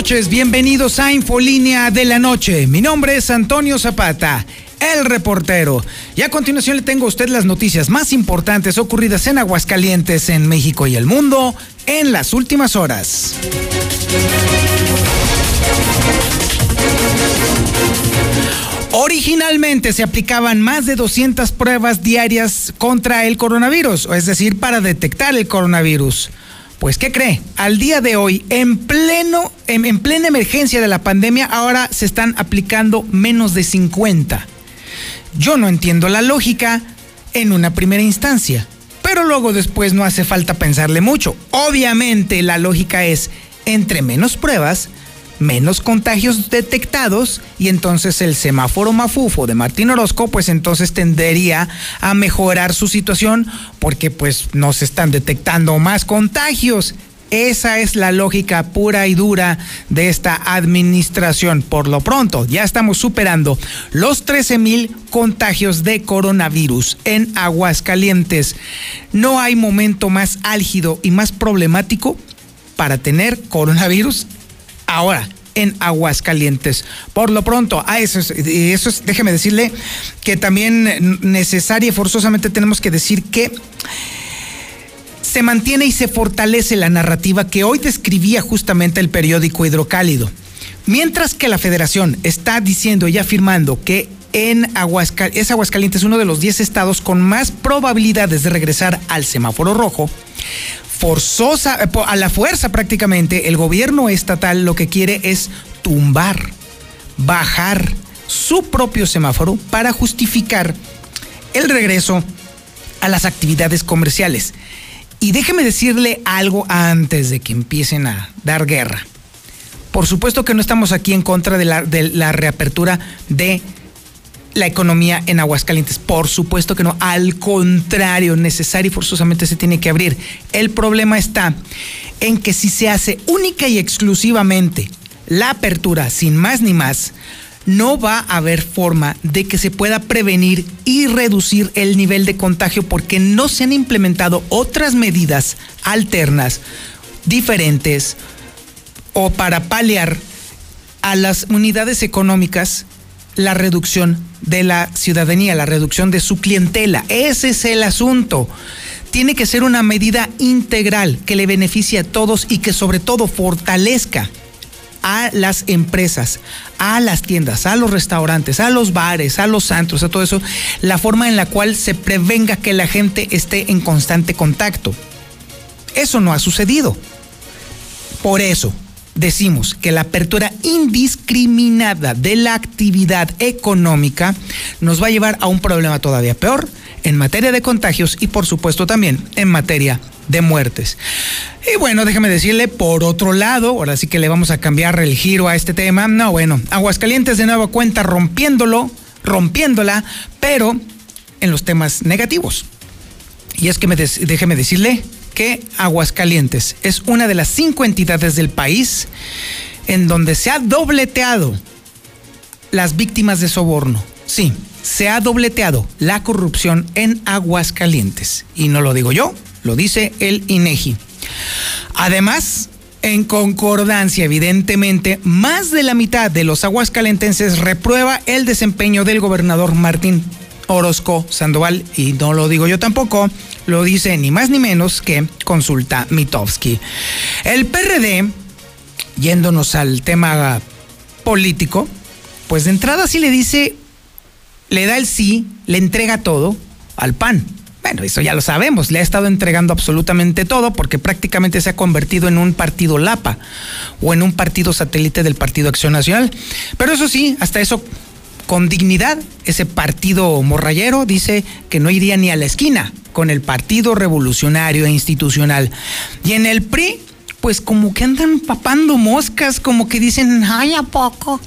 Noches, bienvenidos a Infolínea de la Noche. Mi nombre es Antonio Zapata, el reportero. Y a continuación le tengo a usted las noticias más importantes ocurridas en Aguascalientes, en México y el mundo en las últimas horas. Originalmente se aplicaban más de 200 pruebas diarias contra el coronavirus, es decir, para detectar el coronavirus. Pues, ¿qué cree? Al día de hoy, en pleno, en, en, plena emergencia de la pandemia, ahora se están aplicando menos de 50. Yo no entiendo la lógica en una primera instancia, pero luego después no hace falta pensarle mucho. Obviamente la lógica es, entre menos pruebas, menos contagios detectados y entonces el semáforo mafufo de Martín Orozco pues entonces tendería a mejorar su situación porque pues no se están detectando más contagios. Esa es la lógica pura y dura de esta administración. Por lo pronto, ya estamos superando los 13 mil contagios de coronavirus en Aguascalientes. No hay momento más álgido y más problemático para tener coronavirus ahora en Aguascalientes. Por lo pronto, a eso es, eso es, déjeme decirle que también necesaria y forzosamente tenemos que decir que se mantiene y se fortalece la narrativa que hoy describía justamente el periódico Hidrocálido. Mientras que la federación está diciendo y afirmando que en Aguascalientes, es Aguascalientes uno de los 10 estados con más probabilidades de regresar al semáforo rojo, forzosa, a la fuerza prácticamente, el gobierno estatal lo que quiere es tumbar, bajar su propio semáforo para justificar el regreso a las actividades comerciales. Y déjeme decirle algo antes de que empiecen a dar guerra. Por supuesto que no estamos aquí en contra de la, de la reapertura de la economía en Aguascalientes. Por supuesto que no. Al contrario, necesario y forzosamente se tiene que abrir. El problema está en que si se hace única y exclusivamente la apertura, sin más ni más, no va a haber forma de que se pueda prevenir y reducir el nivel de contagio porque no se han implementado otras medidas alternas, diferentes, o para paliar a las unidades económicas la reducción de la ciudadanía, la reducción de su clientela. Ese es el asunto. Tiene que ser una medida integral que le beneficie a todos y que sobre todo fortalezca a las empresas, a las tiendas, a los restaurantes, a los bares, a los santos, a todo eso, la forma en la cual se prevenga que la gente esté en constante contacto. Eso no ha sucedido. Por eso decimos que la apertura indiscriminada de la actividad económica nos va a llevar a un problema todavía peor en materia de contagios y por supuesto también en materia de muertes. Y bueno, déjeme decirle, por otro lado, ahora sí que le vamos a cambiar el giro a este tema. No, bueno, Aguascalientes de nuevo cuenta rompiéndolo, rompiéndola, pero en los temas negativos. Y es que me déjeme decirle que Aguascalientes es una de las cinco entidades del país en donde se ha dobleteado las víctimas de soborno. Sí, se ha dobleteado la corrupción en Aguascalientes. Y no lo digo yo, lo dice el INEGI. Además, en concordancia, evidentemente, más de la mitad de los aguascalentenses reprueba el desempeño del gobernador Martín Orozco Sandoval, y no lo digo yo tampoco, lo dice ni más ni menos que Consulta Mitowski. El PRD, yéndonos al tema político, pues de entrada sí le dice, le da el sí, le entrega todo al PAN. Bueno, eso ya lo sabemos, le ha estado entregando absolutamente todo porque prácticamente se ha convertido en un partido LAPA o en un partido satélite del Partido Acción Nacional. Pero eso sí, hasta eso con dignidad, ese partido morrayero dice que no iría ni a la esquina con el Partido Revolucionario e Institucional. Y en el PRI, pues como que andan papando moscas, como que dicen, ay, ¿a poco?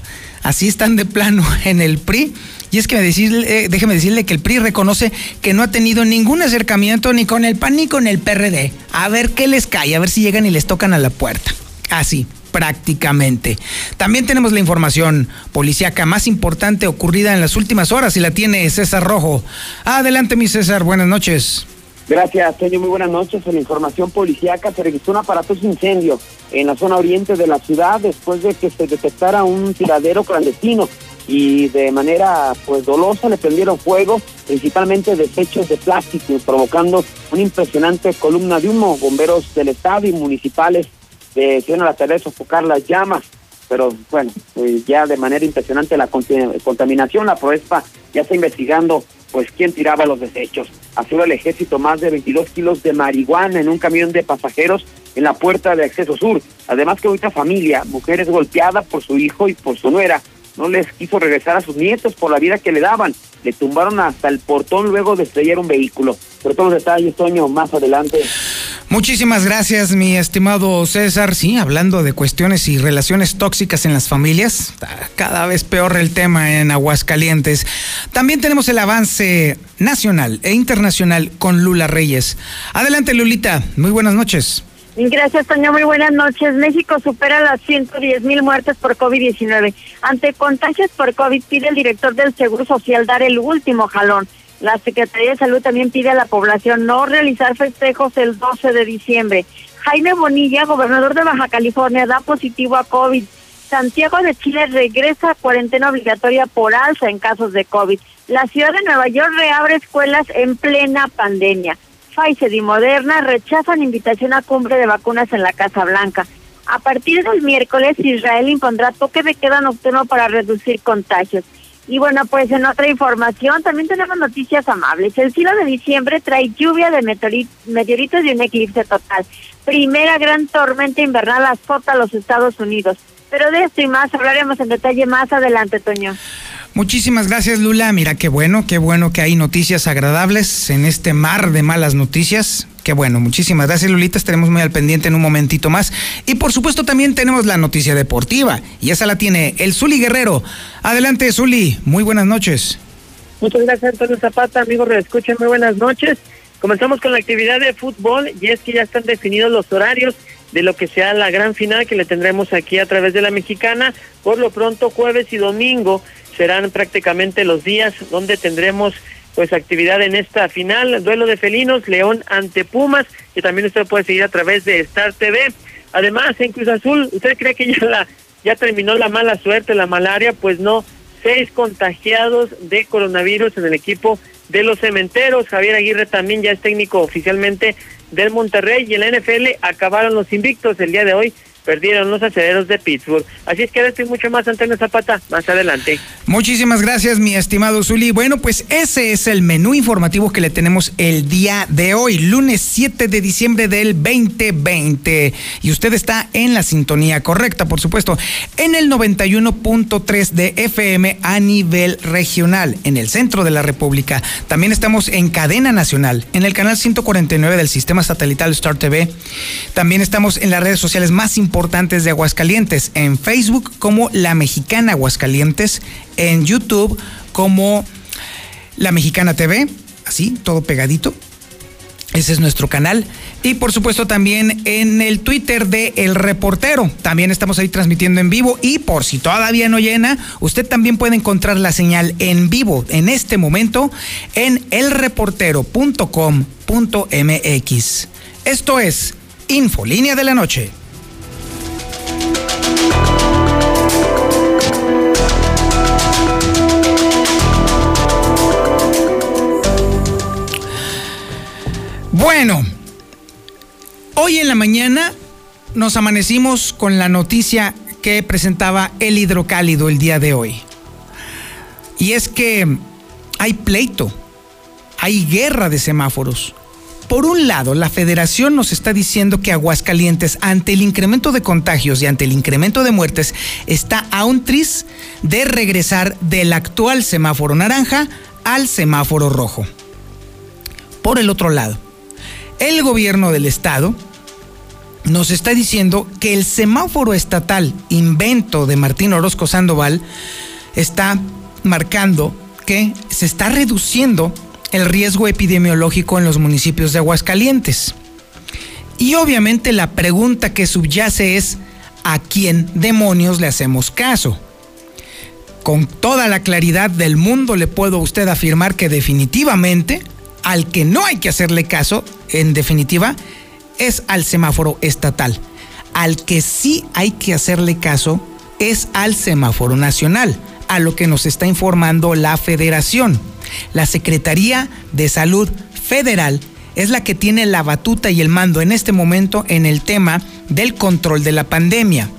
Así están de plano en el PRI. Y es que decirle, eh, déjeme decirle que el PRI reconoce que no ha tenido ningún acercamiento ni con el PAN ni con el PRD. A ver qué les cae, a ver si llegan y les tocan a la puerta. Así prácticamente. También tenemos la información policíaca más importante ocurrida en las últimas horas y la tiene César Rojo. Adelante, mi César, buenas noches. Gracias, señor. Muy buenas noches. En la información policíaca se registró un aparatoso incendio en la zona oriente de la ciudad después de que se detectara un tiradero clandestino y de manera pues dolosa le prendieron fuego principalmente desechos de plástico provocando una impresionante columna de humo. Bomberos del estado y municipales decidieron la tarea de sofocar las llamas pero bueno, pues ya de manera impresionante la contaminación, la Proespa ya está investigando pues quién tiraba los desechos. Asegura el ejército más de 22 kilos de marihuana en un camión de pasajeros en la puerta de acceso sur. Además que ahorita familia, mujeres golpeadas por su hijo y por su nuera, no les quiso regresar a sus nietos por la vida que le daban. Le tumbaron hasta el portón luego de estrellar un vehículo. Pero todos los detalles, Toño, más adelante. Muchísimas gracias, mi estimado César. Sí, hablando de cuestiones y relaciones tóxicas en las familias, cada vez peor el tema en Aguascalientes. También tenemos el avance nacional e internacional con Lula Reyes. Adelante, Lulita. Muy buenas noches. Gracias, Toño. Muy buenas noches. México supera las 110 mil muertes por COVID-19. Ante contagios por COVID, pide el director del Seguro Social dar el último jalón. La Secretaría de Salud también pide a la población no realizar festejos el 12 de diciembre. Jaime Bonilla, gobernador de Baja California, da positivo a COVID. Santiago de Chile regresa a cuarentena obligatoria por alza en casos de COVID. La ciudad de Nueva York reabre escuelas en plena pandemia. Pfizer y Moderna rechazan invitación a cumbre de vacunas en la Casa Blanca. A partir del miércoles, Israel impondrá toque de queda nocturno para reducir contagios. Y bueno, pues en otra información también tenemos noticias amables. El cielo de diciembre trae lluvia de meteoritos y un eclipse total. Primera gran tormenta invernal azota a los Estados Unidos. Pero de esto y más hablaremos en detalle más adelante, Toño. Muchísimas gracias, Lula. Mira, qué bueno, qué bueno que hay noticias agradables en este mar de malas noticias. Qué bueno, muchísimas gracias, Lulita. Estaremos muy al pendiente en un momentito más. Y por supuesto, también tenemos la noticia deportiva. Y esa la tiene el Zuli Guerrero. Adelante, Zuli. Muy buenas noches. Muchas gracias, Antonio Zapata. Amigos, reescuchen, muy buenas noches. Comenzamos con la actividad de fútbol y es que ya están definidos los horarios de lo que sea la gran final que le tendremos aquí a través de la mexicana. Por lo pronto, jueves y domingo serán prácticamente los días donde tendremos pues actividad en esta final, duelo de felinos, León ante Pumas, que también usted puede seguir a través de Star TV. Además, en Cruz Azul, ¿usted cree que ya la ya terminó la mala suerte, la malaria? Pues no, seis contagiados de coronavirus en el equipo de los cementeros. Javier Aguirre también ya es técnico oficialmente del Monterrey y en la NFL acabaron los invictos el día de hoy perdieron los aceleros de Pittsburgh. Así es que ahora estoy mucho más Antonio Zapata, más adelante. Muchísimas gracias, mi estimado Zuli. Bueno, pues ese es el menú informativo que le tenemos el día de hoy, lunes 7 de diciembre del 2020. Y usted está en la sintonía correcta, por supuesto, en el 91.3 de FM a nivel regional, en el centro de la República. También estamos en cadena nacional, en el canal 149 del sistema satelital Star TV. También estamos en las redes sociales más importantes importantes de Aguascalientes, en Facebook como La Mexicana Aguascalientes, en YouTube como La Mexicana TV, así, todo pegadito. Ese es nuestro canal. Y por supuesto también en el Twitter de El Reportero. También estamos ahí transmitiendo en vivo. Y por si todavía no llena, usted también puede encontrar la señal en vivo en este momento en elreportero.com.mx. Esto es Infolínea de la Noche. Bueno, hoy en la mañana nos amanecimos con la noticia que presentaba el hidrocálido el día de hoy. Y es que hay pleito, hay guerra de semáforos. Por un lado, la federación nos está diciendo que Aguascalientes, ante el incremento de contagios y ante el incremento de muertes, está a un tris de regresar del actual semáforo naranja al semáforo rojo. Por el otro lado, el gobierno del estado nos está diciendo que el semáforo estatal invento de Martín Orozco Sandoval está marcando que se está reduciendo el riesgo epidemiológico en los municipios de Aguascalientes. Y obviamente la pregunta que subyace es, ¿a quién demonios le hacemos caso? Con toda la claridad del mundo le puedo a usted afirmar que definitivamente al que no hay que hacerle caso, en definitiva, es al semáforo estatal. Al que sí hay que hacerle caso es al semáforo nacional, a lo que nos está informando la federación. La Secretaría de Salud Federal es la que tiene la batuta y el mando en este momento en el tema del control de la pandemia.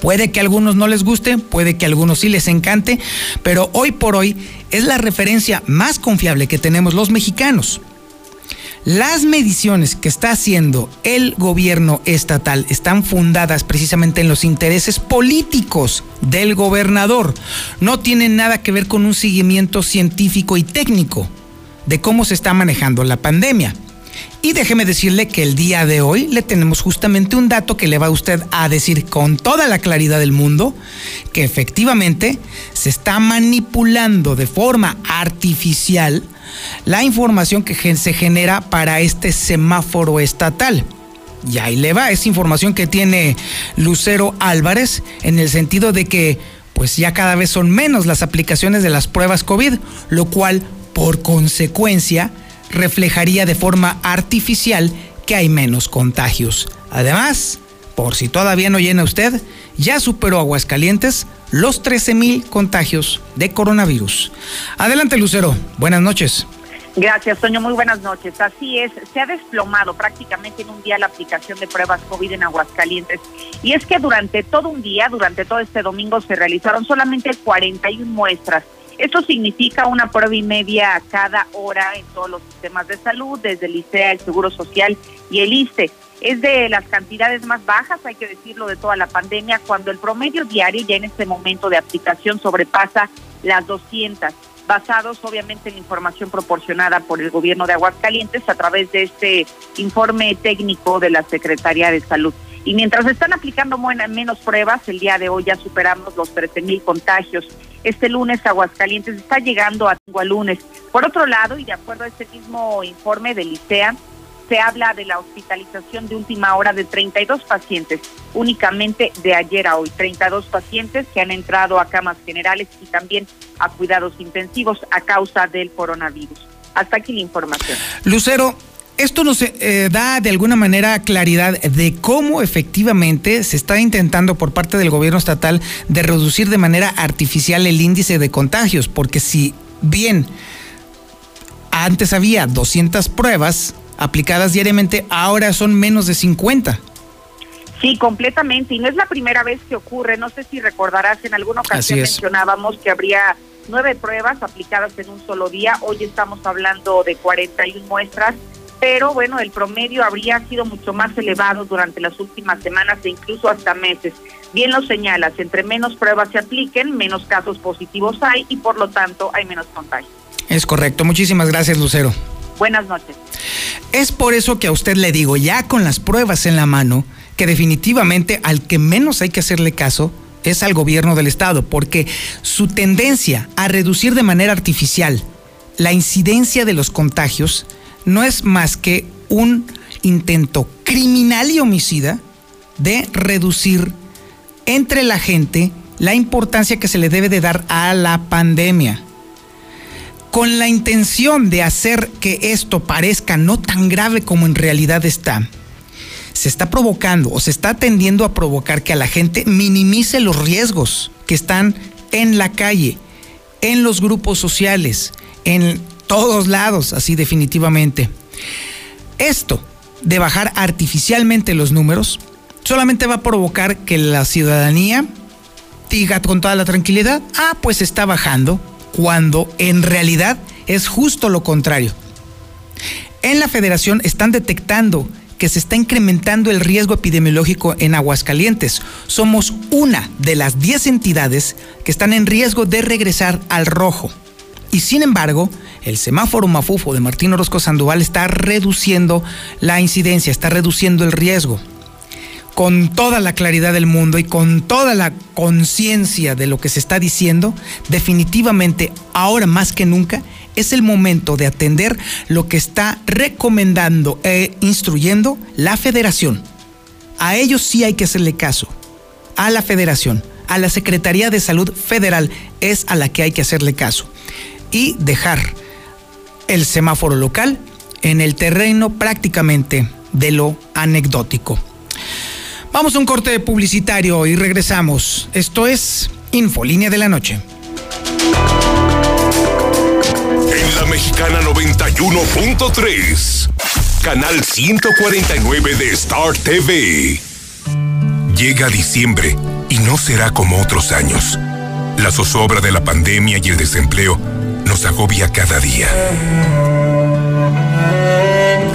Puede que a algunos no les guste, puede que a algunos sí les encante, pero hoy por hoy es la referencia más confiable que tenemos los mexicanos. Las mediciones que está haciendo el gobierno estatal están fundadas precisamente en los intereses políticos del gobernador. No tienen nada que ver con un seguimiento científico y técnico de cómo se está manejando la pandemia. Y déjeme decirle que el día de hoy le tenemos justamente un dato que le va a usted a decir con toda la claridad del mundo que efectivamente se está manipulando de forma artificial la información que se genera para este semáforo estatal. Y ahí le va, esa información que tiene Lucero Álvarez en el sentido de que pues ya cada vez son menos las aplicaciones de las pruebas COVID, lo cual por consecuencia reflejaría de forma artificial que hay menos contagios. Además, por si todavía no llena usted, ya superó Aguascalientes los 13.000 contagios de coronavirus. Adelante, Lucero. Buenas noches. Gracias, Toño. Muy buenas noches. Así es, se ha desplomado prácticamente en un día la aplicación de pruebas COVID en Aguascalientes. Y es que durante todo un día, durante todo este domingo, se realizaron solamente 41 muestras esto significa una prueba y media a cada hora en todos los sistemas de salud, desde el ICEA, el Seguro Social y el ISTE. Es de las cantidades más bajas, hay que decirlo, de toda la pandemia, cuando el promedio diario ya en este momento de aplicación sobrepasa las 200 basados obviamente en la información proporcionada por el gobierno de Aguascalientes a través de este informe técnico de la Secretaría de Salud. Y mientras están aplicando menos pruebas, el día de hoy ya superamos los 13 mil contagios. Este lunes Aguascalientes está llegando a lunes. Por otro lado, y de acuerdo a este mismo informe del ICEA, se habla de la hospitalización de última hora de 32 pacientes, únicamente de ayer a hoy, 32 pacientes que han entrado a camas generales y también a cuidados intensivos a causa del coronavirus. Hasta aquí la información. Lucero, esto nos eh, da de alguna manera claridad de cómo efectivamente se está intentando por parte del gobierno estatal de reducir de manera artificial el índice de contagios, porque si bien antes había 200 pruebas aplicadas diariamente, ahora son menos de 50. Sí, completamente. Y no es la primera vez que ocurre. No sé si recordarás, en alguna ocasión mencionábamos que habría nueve pruebas aplicadas en un solo día. Hoy estamos hablando de 41 muestras pero bueno, el promedio habría sido mucho más elevado durante las últimas semanas e incluso hasta meses. Bien lo señalas, entre menos pruebas se apliquen, menos casos positivos hay y por lo tanto hay menos contagios. Es correcto, muchísimas gracias Lucero. Buenas noches. Es por eso que a usted le digo, ya con las pruebas en la mano, que definitivamente al que menos hay que hacerle caso es al gobierno del estado, porque su tendencia a reducir de manera artificial la incidencia de los contagios no es más que un intento criminal y homicida de reducir entre la gente la importancia que se le debe de dar a la pandemia. Con la intención de hacer que esto parezca no tan grave como en realidad está, se está provocando o se está tendiendo a provocar que a la gente minimice los riesgos que están en la calle, en los grupos sociales, en todos lados, así definitivamente. Esto de bajar artificialmente los números solamente va a provocar que la ciudadanía diga con toda la tranquilidad, ah, pues está bajando, cuando en realidad es justo lo contrario. En la federación están detectando que se está incrementando el riesgo epidemiológico en Aguascalientes. Somos una de las 10 entidades que están en riesgo de regresar al rojo. Y sin embargo, el semáforo mafufo de Martín Orozco Sandoval está reduciendo la incidencia, está reduciendo el riesgo. Con toda la claridad del mundo y con toda la conciencia de lo que se está diciendo, definitivamente ahora más que nunca es el momento de atender lo que está recomendando e instruyendo la federación. A ellos sí hay que hacerle caso, a la federación, a la Secretaría de Salud Federal es a la que hay que hacerle caso y dejar el semáforo local en el terreno prácticamente de lo anecdótico. Vamos a un corte publicitario y regresamos. Esto es Infolínea de la Noche. En la Mexicana 91.3, canal 149 de Star TV. Llega diciembre y no será como otros años. La zozobra de la pandemia y el desempleo nos agobia cada día.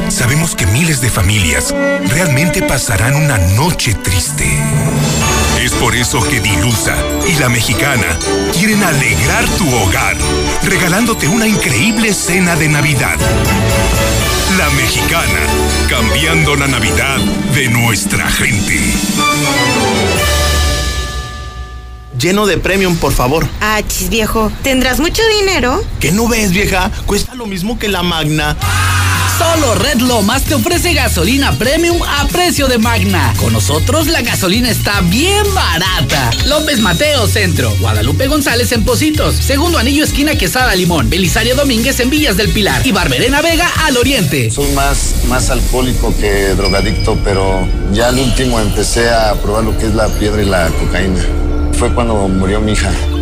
Sabemos que miles de familias realmente pasarán una noche triste. Es por eso que Dilusa y la mexicana quieren alegrar tu hogar, regalándote una increíble cena de Navidad. La mexicana, cambiando la Navidad de nuestra gente. Lleno de premium, por favor. Ah, chis, viejo. ¿Tendrás mucho dinero? ¿Qué no ves, vieja? Cuesta lo mismo que la Magna. Solo Red Lomas te ofrece gasolina premium a precio de Magna. Con nosotros la gasolina está bien barata. López Mateo Centro, Guadalupe González en Positos, Segundo Anillo Esquina Quesada Limón, Belisario Domínguez en Villas del Pilar y Barberena Vega al Oriente. Soy más, más alcohólico que drogadicto, pero ya al último empecé a probar lo que es la piedra y la cocaína. Fue cuando murió mi hija.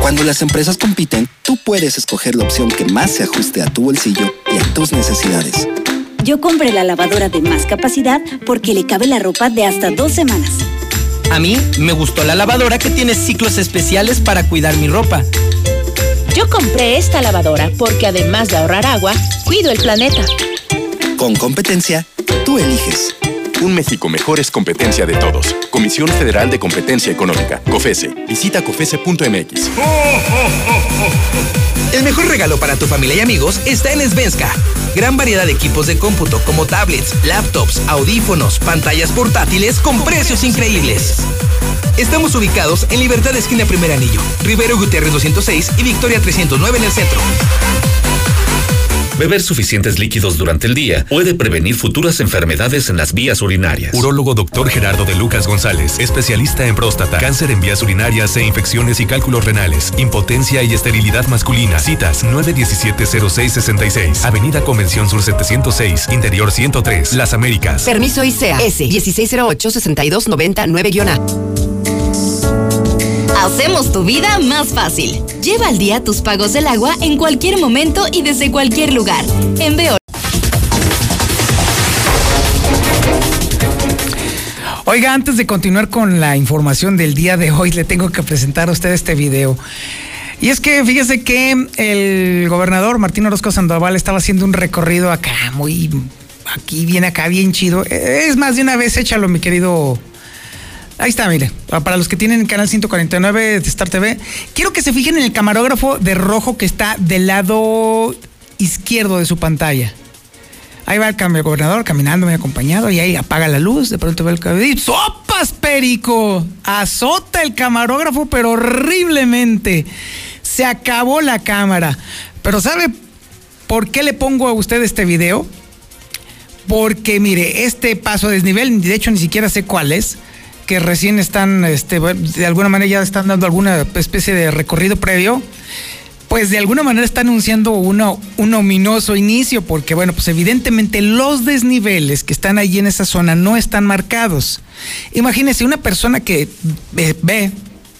Cuando las empresas compiten, tú puedes escoger la opción que más se ajuste a tu bolsillo y a tus necesidades. Yo compré la lavadora de más capacidad porque le cabe la ropa de hasta dos semanas. A mí me gustó la lavadora que tiene ciclos especiales para cuidar mi ropa. Yo compré esta lavadora porque además de ahorrar agua, cuido el planeta. Con competencia, tú eliges. Un México mejor es competencia de todos. Comisión Federal de Competencia Económica, COFESE. Visita COFESE.mx. El mejor regalo para tu familia y amigos está en Svenska. Gran variedad de equipos de cómputo como tablets, laptops, audífonos, pantallas portátiles con precios increíbles. Estamos ubicados en Libertad Esquina Primer Anillo, Rivero Gutiérrez 206 y Victoria 309 en el centro. Beber suficientes líquidos durante el día puede prevenir futuras enfermedades en las vías urinarias. Urólogo Dr. Gerardo de Lucas González, especialista en próstata, cáncer en vías urinarias e infecciones y cálculos renales, impotencia y esterilidad masculina. Citas 917-0666, Avenida Convención Sur 706, Interior 103, Las Américas. Permiso ICEA S 1608-6299-A. Hacemos tu vida más fácil. Lleva al día tus pagos del agua en cualquier momento y desde cualquier lugar. En Veo. Oiga, antes de continuar con la información del día de hoy, le tengo que presentar a usted este video. Y es que fíjese que el gobernador Martín Orozco Sandoval estaba haciendo un recorrido acá, muy. Aquí, viene acá, bien chido. Es más de una vez, échalo, mi querido Ahí está, mire. Para los que tienen canal 149 de Star TV, quiero que se fijen en el camarógrafo de rojo que está del lado izquierdo de su pantalla. Ahí va el gobernador caminando, muy acompañado, y ahí apaga la luz, de pronto ve el cabello. ¡Sopas, Perico! Azota el camarógrafo, pero horriblemente. Se acabó la cámara. Pero ¿sabe por qué le pongo a usted este video? Porque, mire, este paso a desnivel, de hecho ni siquiera sé cuál es que recién están, este, de alguna manera ya están dando alguna especie de recorrido previo, pues de alguna manera está anunciando un ominoso inicio, porque bueno, pues evidentemente los desniveles que están ahí en esa zona no están marcados. Imagínese una persona que ve, ve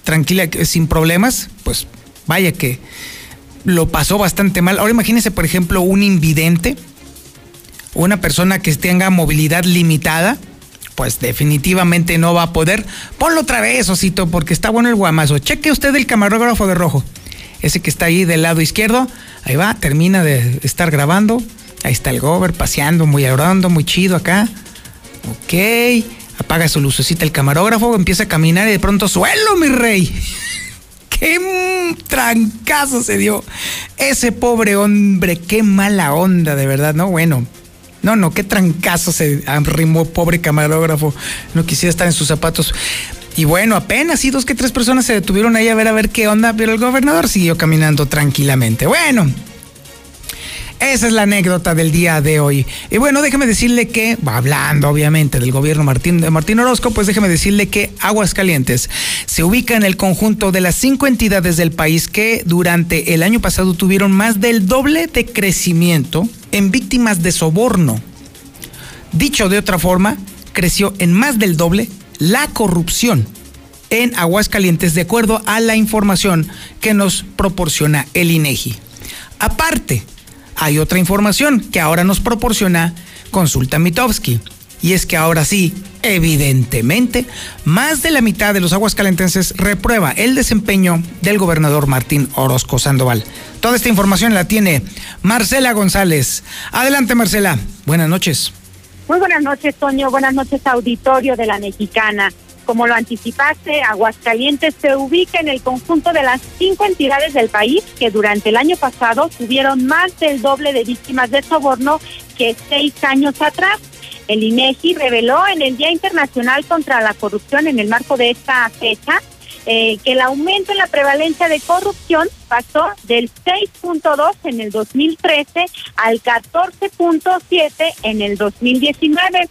tranquila, sin problemas, pues vaya que lo pasó bastante mal. Ahora imagínese, por ejemplo, un invidente, una persona que tenga movilidad limitada, pues definitivamente no va a poder. Ponlo otra vez, Osito, porque está bueno el guamazo. Cheque usted el camarógrafo de rojo ese que está ahí del lado izquierdo, ahí va, termina de estar grabando, ahí está el gober paseando, muy orando, muy chido acá, ok, apaga su lucecita el camarógrafo, empieza a caminar y de pronto suelo, mi rey. qué trancazo se dio ese pobre hombre, qué mala onda, de verdad, ¿no? Bueno, no, no, qué trancazo se arrimó, pobre camarógrafo. No quisiera estar en sus zapatos. Y bueno, apenas sí, dos que tres personas se detuvieron ahí a ver a ver qué onda, pero el gobernador siguió caminando tranquilamente. Bueno, esa es la anécdota del día de hoy. Y bueno, déjeme decirle que, hablando obviamente del gobierno Martín, de Martín Orozco, pues déjeme decirle que Aguascalientes se ubica en el conjunto de las cinco entidades del país que durante el año pasado tuvieron más del doble de crecimiento en víctimas de soborno. Dicho de otra forma, creció en más del doble la corrupción en Aguascalientes de acuerdo a la información que nos proporciona el INEGI. Aparte, hay otra información que ahora nos proporciona Consulta Mitowski. Y es que ahora sí, evidentemente, más de la mitad de los aguascalentenses reprueba el desempeño del gobernador Martín Orozco Sandoval. Toda esta información la tiene Marcela González. Adelante, Marcela. Buenas noches. Muy buenas noches, Toño. Buenas noches, auditorio de la Mexicana. Como lo anticipaste, Aguascalientes se ubica en el conjunto de las cinco entidades del país que durante el año pasado tuvieron más del doble de víctimas de soborno que seis años atrás. El INEGI reveló en el Día Internacional contra la Corrupción en el marco de esta fecha eh, que el aumento en la prevalencia de corrupción pasó del 6.2 en el 2013 al 14.7 en el 2019.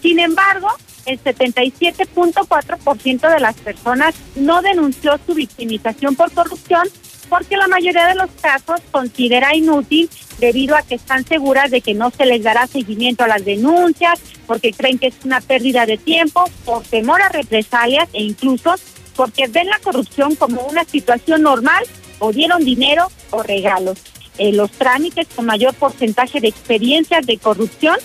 Sin embargo, el 77.4% de las personas no denunció su victimización por corrupción porque la mayoría de los casos considera inútil debido a que están seguras de que no se les dará seguimiento a las denuncias, porque creen que es una pérdida de tiempo, por temor a represalias e incluso porque ven la corrupción como una situación normal o dieron dinero o regalos. Eh, los trámites con mayor porcentaje de experiencias de corrupción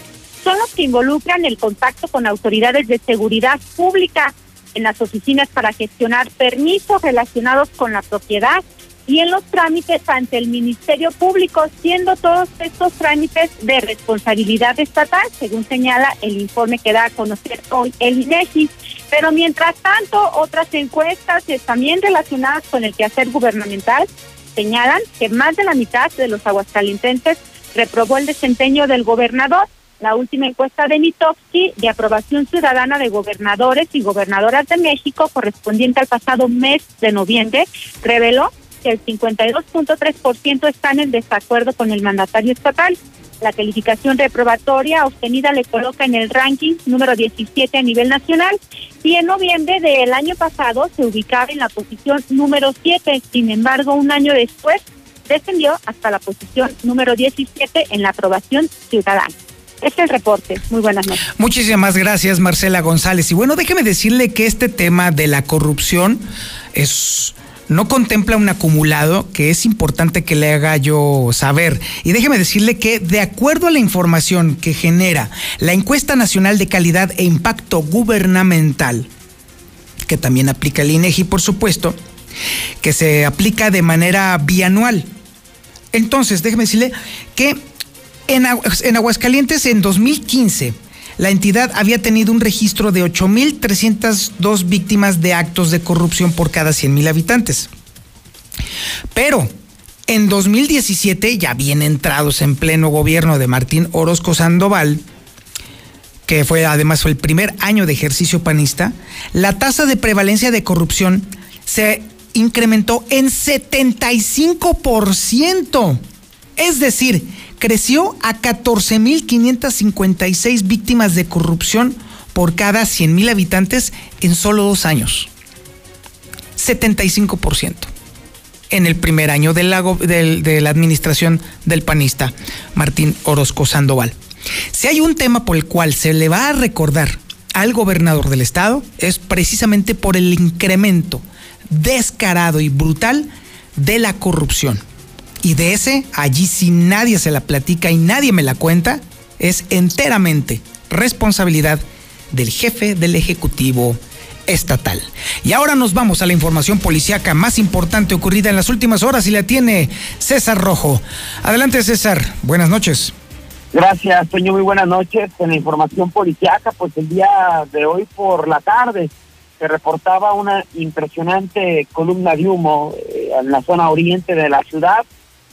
son los que involucran el contacto con autoridades de seguridad pública en las oficinas para gestionar permisos relacionados con la propiedad y en los trámites ante el Ministerio Público, siendo todos estos trámites de responsabilidad estatal, según señala el informe que da a conocer hoy el INEGI. Pero mientras tanto, otras encuestas también relacionadas con el quehacer gubernamental señalan que más de la mitad de los aguascalienses reprobó el desempeño del gobernador. La última encuesta de Mitofsky de aprobación ciudadana de gobernadores y gobernadoras de México, correspondiente al pasado mes de noviembre, reveló que el 52.3% están en desacuerdo con el mandatario estatal. La calificación reprobatoria obtenida le coloca en el ranking número 17 a nivel nacional y en noviembre del año pasado se ubicaba en la posición número 7. Sin embargo, un año después descendió hasta la posición número 17 en la aprobación ciudadana. Este es el reporte. Muy buenas noches. Muchísimas gracias, Marcela González. Y bueno, déjeme decirle que este tema de la corrupción es no contempla un acumulado que es importante que le haga yo saber. Y déjeme decirle que de acuerdo a la información que genera la encuesta nacional de calidad e impacto gubernamental, que también aplica el INEGI, por supuesto, que se aplica de manera bianual. Entonces, déjeme decirle que en, en Aguascalientes en 2015 la entidad había tenido un registro de 8.302 víctimas de actos de corrupción por cada 100.000 habitantes. Pero en 2017, ya bien entrados en pleno gobierno de Martín Orozco Sandoval, que fue además fue el primer año de ejercicio panista, la tasa de prevalencia de corrupción se incrementó en 75%. Es decir, creció a 14.556 víctimas de corrupción por cada 100 mil habitantes en solo dos años. 75% en el primer año de la, de la administración del panista Martín Orozco Sandoval. Si hay un tema por el cual se le va a recordar al gobernador del estado es precisamente por el incremento descarado y brutal de la corrupción. Y de ese, allí si nadie se la platica y nadie me la cuenta, es enteramente responsabilidad del jefe del Ejecutivo estatal. Y ahora nos vamos a la información policiaca más importante ocurrida en las últimas horas y la tiene César Rojo. Adelante César, buenas noches. Gracias, Toño, muy buenas noches. En la información policiaca, pues el día de hoy por la tarde se reportaba una impresionante columna de humo eh, en la zona oriente de la ciudad.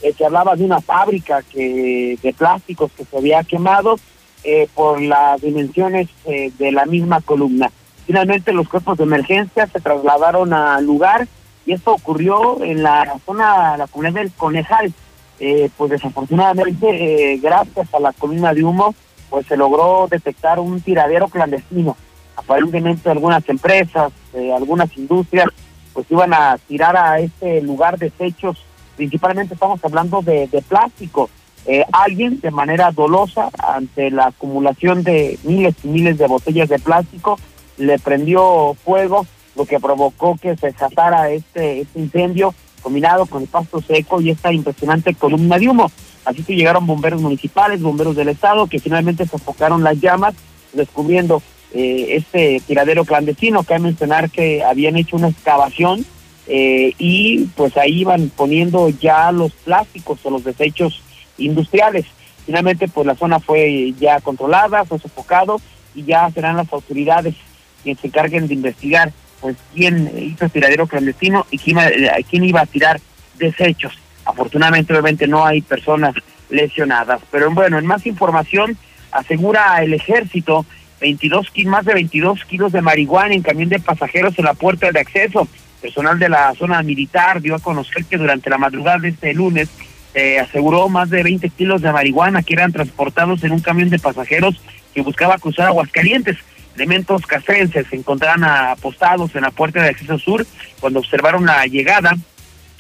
Eh, se hablaba de una fábrica que de plásticos que se había quemado eh, por las dimensiones de la misma columna. Finalmente los cuerpos de emergencia se trasladaron al lugar y esto ocurrió en la zona, la comunidad del Conejal. pues desafortunadamente, gracias a la columna de humo, pues se logró detectar un tiradero clandestino aparentemente algunas empresas, eh, algunas industrias, pues iban a tirar a este lugar desechos, principalmente estamos hablando de, plástico. Eh, alguien de manera dolosa, ante la acumulación de miles y miles de botellas de plástico, le prendió fuego, lo que provocó que se desatara este, este incendio combinado con el pasto seco y esta impresionante columna de humo. Así que llegaron bomberos municipales, bomberos del estado, que finalmente sofocaron las llamas, descubriendo eh, este tiradero clandestino. Cabe mencionar que habían hecho una excavación eh, y pues ahí iban poniendo ya los plásticos o los desechos industriales. Finalmente pues la zona fue ya controlada, fue sofocado y ya serán las autoridades quienes se encarguen de investigar pues quién hizo tiradero clandestino y quién, eh, quién iba a tirar desechos. Afortunadamente obviamente no hay personas lesionadas, pero bueno, en más información asegura el ejército 22, más de 22 kilos de marihuana en camión de pasajeros en la puerta de acceso. Personal de la zona militar dio a conocer que durante la madrugada de este lunes se aseguró más de 20 kilos de marihuana que eran transportados en un camión de pasajeros que buscaba cruzar Aguascalientes. Elementos castrenses se encontraban apostados en la puerta de acceso sur cuando observaron la llegada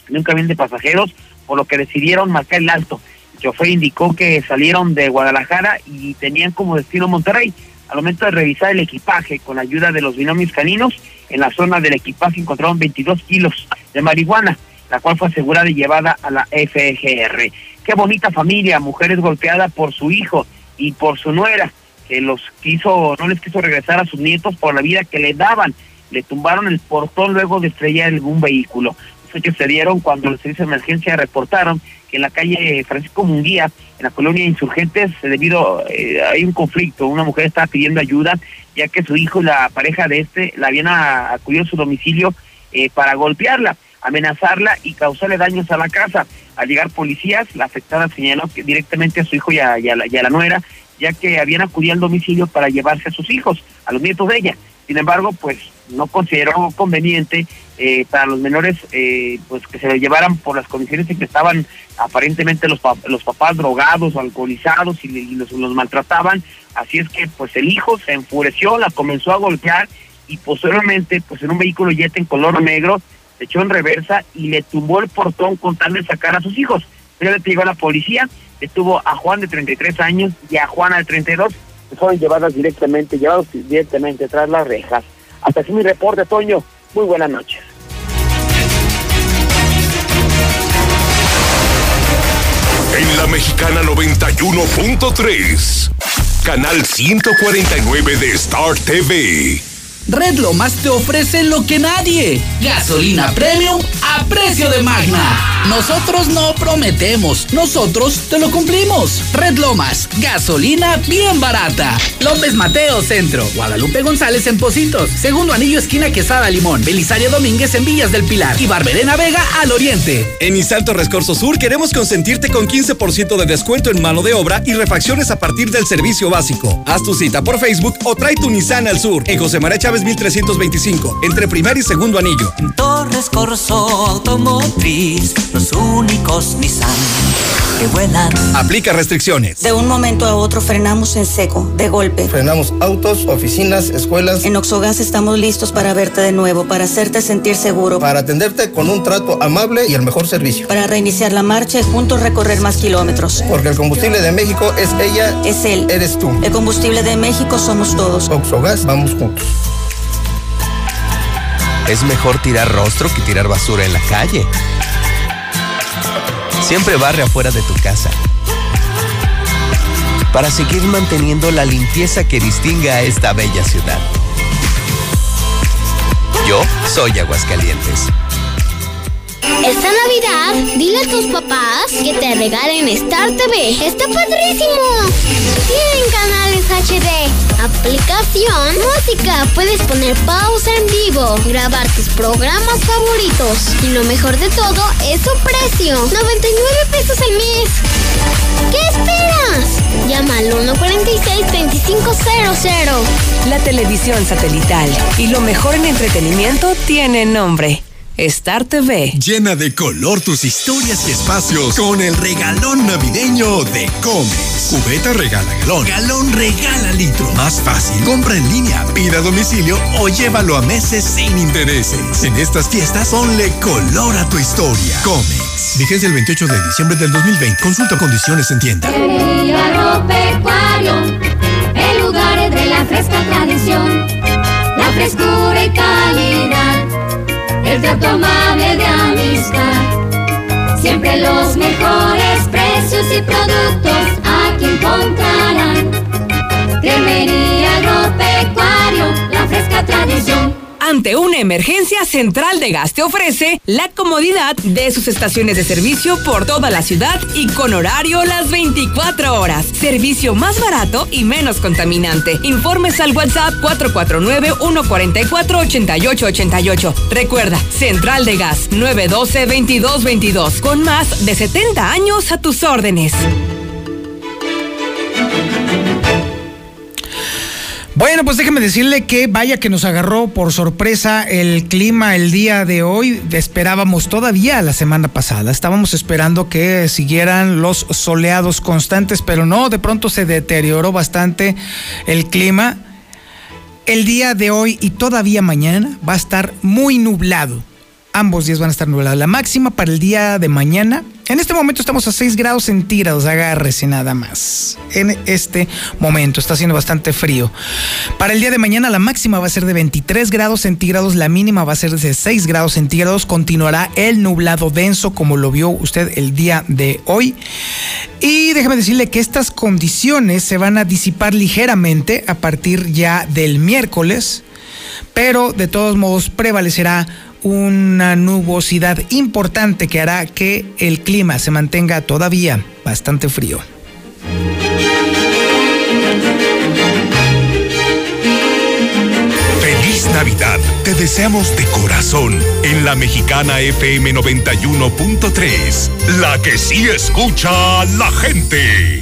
de un camión de pasajeros, por lo que decidieron marcar el alto. El chofer indicó que salieron de Guadalajara y tenían como destino Monterrey. Al momento de revisar el equipaje con la ayuda de los binomios caninos, en la zona del equipaje encontraron 22 kilos de marihuana, la cual fue asegurada y llevada a la FGR. Qué bonita familia, mujeres golpeadas por su hijo y por su nuera, que los quiso, no les quiso regresar a sus nietos por la vida que le daban. Le tumbaron el portón luego de estrellar un vehículo. Los hechos se dieron cuando los servicios de emergencia reportaron en la calle Francisco Munguía en la colonia Insurgentes debido eh, hay un conflicto, una mujer estaba pidiendo ayuda ya que su hijo y la pareja de este la habían acudido a su domicilio eh, para golpearla, amenazarla y causarle daños a la casa. Al llegar policías, la afectada señaló que directamente a su hijo y a, la, y a la nuera, ya que habían acudido al domicilio para llevarse a sus hijos, a los nietos de ella. Sin embargo, pues no consideró conveniente eh, para los menores eh, pues que se lo llevaran por las condiciones en que estaban aparentemente los, los papás drogados alcoholizados y, los, los, maltrataban. Así es que pues el hijo se enfureció la comenzó a golpear y posteriormente pues en un vehículo jet en color negro se echó en reversa y le tumbó el portón con tal de sacar a sus hijos. Pero le llegó la policía detuvo a Juan de 33 años y a Juana de 32 que fueron llevadas directamente llevados directamente tras las rejas hasta aquí mi reporte, Toño. Muy buenas noches. En la Mexicana 91.3, canal 149 de Star TV. Red Lomas te ofrece lo que nadie. Gasolina premium a precio de magna. Nosotros no prometemos, nosotros te lo cumplimos. Red Lomas, gasolina bien barata. López Mateo Centro, Guadalupe González en Positos, Segundo Anillo Esquina Quesada Limón, Belisario Domínguez en Villas del Pilar y Barberena Vega al Oriente. En Isalto Rescorso Sur queremos consentirte con 15% de descuento en mano de obra y refacciones a partir del servicio básico. Haz tu cita por Facebook o trae tu Nissan al sur en José María Chávez 1325, entre primer y segundo anillo. En Torres Corso Automotriz, los únicos Nissan. que vuelan. Aplica restricciones. De un momento a otro frenamos en seco, de golpe. Frenamos autos, oficinas, escuelas. En Oxogas estamos listos para verte de nuevo, para hacerte sentir seguro. Para atenderte con un trato amable y el mejor servicio. Para reiniciar la marcha y juntos recorrer más kilómetros. Porque el combustible de México es ella. Es él. Eres tú. El combustible de México somos todos. Oxogas, vamos juntos. Es mejor tirar rostro que tirar basura en la calle. Siempre barre afuera de tu casa. Para seguir manteniendo la limpieza que distingue a esta bella ciudad. Yo soy Aguascalientes. Esta Navidad, dile a tus papás que te regalen Star TV. ¡Está padrísimo! Tienen canales HD, aplicación, música, puedes poner pausa en vivo, grabar tus programas favoritos. Y lo mejor de todo es su precio, 99 pesos al mes. ¿Qué esperas? Llama al 146-2500. La televisión satelital y lo mejor en entretenimiento tiene nombre. Star TV. Llena de color tus historias y espacios con el regalón navideño de Comex. Cubeta regala galón. Galón regala litro. Más fácil. Compra en línea, pida a domicilio o llévalo a meses sin intereses. En estas fiestas, ponle color a tu historia. Comex. Vigencia el 28 de diciembre del 2020. Consulta condiciones en tienda. El agropecuario, el lugar de la fresca tradición, la frescura y calidad el trato amable de amistad. Siempre los mejores precios y productos aquí encontrarán. Cremería agropecuario, la fresca tradición. Ante una emergencia, Central de Gas te ofrece la comodidad de sus estaciones de servicio por toda la ciudad y con horario las 24 horas. Servicio más barato y menos contaminante. Informes al WhatsApp 449-144-8888. Recuerda, Central de Gas 912-2222 con más de 70 años a tus órdenes. Bueno, pues déjeme decirle que vaya que nos agarró por sorpresa el clima el día de hoy. Esperábamos todavía la semana pasada. Estábamos esperando que siguieran los soleados constantes, pero no, de pronto se deterioró bastante el clima. El día de hoy y todavía mañana va a estar muy nublado. Ambos días van a estar nublados. La máxima para el día de mañana. En este momento estamos a 6 grados centígrados, agárrese nada más. En este momento está haciendo bastante frío. Para el día de mañana la máxima va a ser de 23 grados centígrados, la mínima va a ser de 6 grados centígrados. Continuará el nublado denso como lo vio usted el día de hoy. Y déjeme decirle que estas condiciones se van a disipar ligeramente a partir ya del miércoles, pero de todos modos prevalecerá una nubosidad importante que hará que el clima se mantenga todavía bastante frío. Feliz Navidad. Te deseamos de corazón en la mexicana FM 91.3, la que sí escucha a la gente.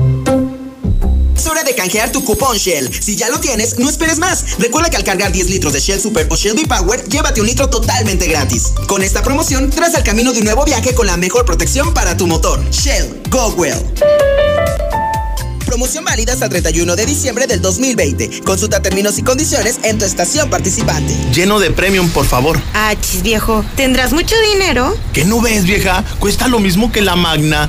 Es hora de canjear tu cupón Shell. Si ya lo tienes, no esperes más. Recuerda que al cargar 10 litros de Shell Super o Shell V-Power, llévate un litro totalmente gratis. Con esta promoción, tras al camino de un nuevo viaje con la mejor protección para tu motor. Shell, go well. Promoción válida hasta el 31 de diciembre del 2020. Consulta términos y condiciones en tu estación participante. Lleno de premium, por favor. Ah, chis viejo, ¿tendrás mucho dinero? ¿Qué no ves, vieja? Cuesta lo mismo que la Magna.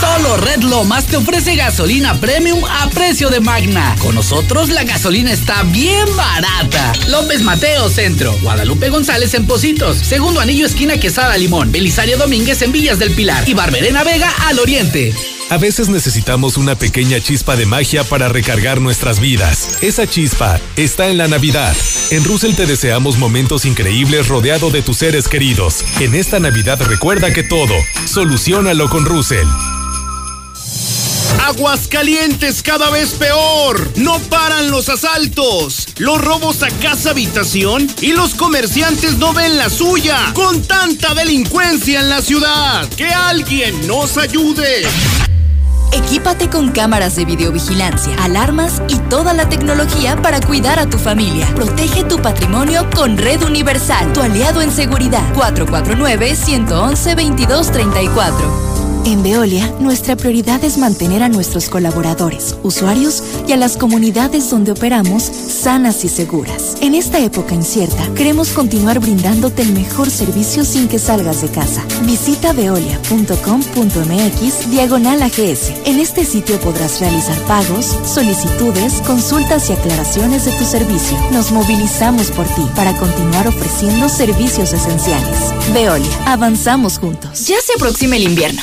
Solo Red Lomas te ofrece gasolina premium a precio de Magna. Con nosotros la gasolina está bien barata. López Mateo Centro, Guadalupe González en Positos, Segundo Anillo Esquina Quesada Limón, Belisario Domínguez en Villas del Pilar y Barberena Vega al Oriente. A veces necesitamos una pequeña chispa de magia para recargar nuestras vidas. Esa chispa está en la Navidad. En Russell te deseamos momentos increíbles rodeado de tus seres queridos. En esta Navidad recuerda que todo, solucionalo con Russell. Aguascalientes cada vez peor. No paran los asaltos, los robos a casa habitación y los comerciantes no ven la suya. Con tanta delincuencia en la ciudad, que alguien nos ayude. Equípate con cámaras de videovigilancia, alarmas y toda la tecnología para cuidar a tu familia. Protege tu patrimonio con Red Universal, tu aliado en seguridad. 449-111-2234. En Veolia, nuestra prioridad es mantener a nuestros colaboradores, usuarios y a las comunidades donde operamos sanas y seguras. En esta época incierta, queremos continuar brindándote el mejor servicio sin que salgas de casa. Visita veolia.com.mx diagonal AGS. En este sitio podrás realizar pagos, solicitudes, consultas y aclaraciones de tu servicio. Nos movilizamos por ti para continuar ofreciendo servicios esenciales. Veolia, avanzamos juntos. Ya se aproxima el invierno.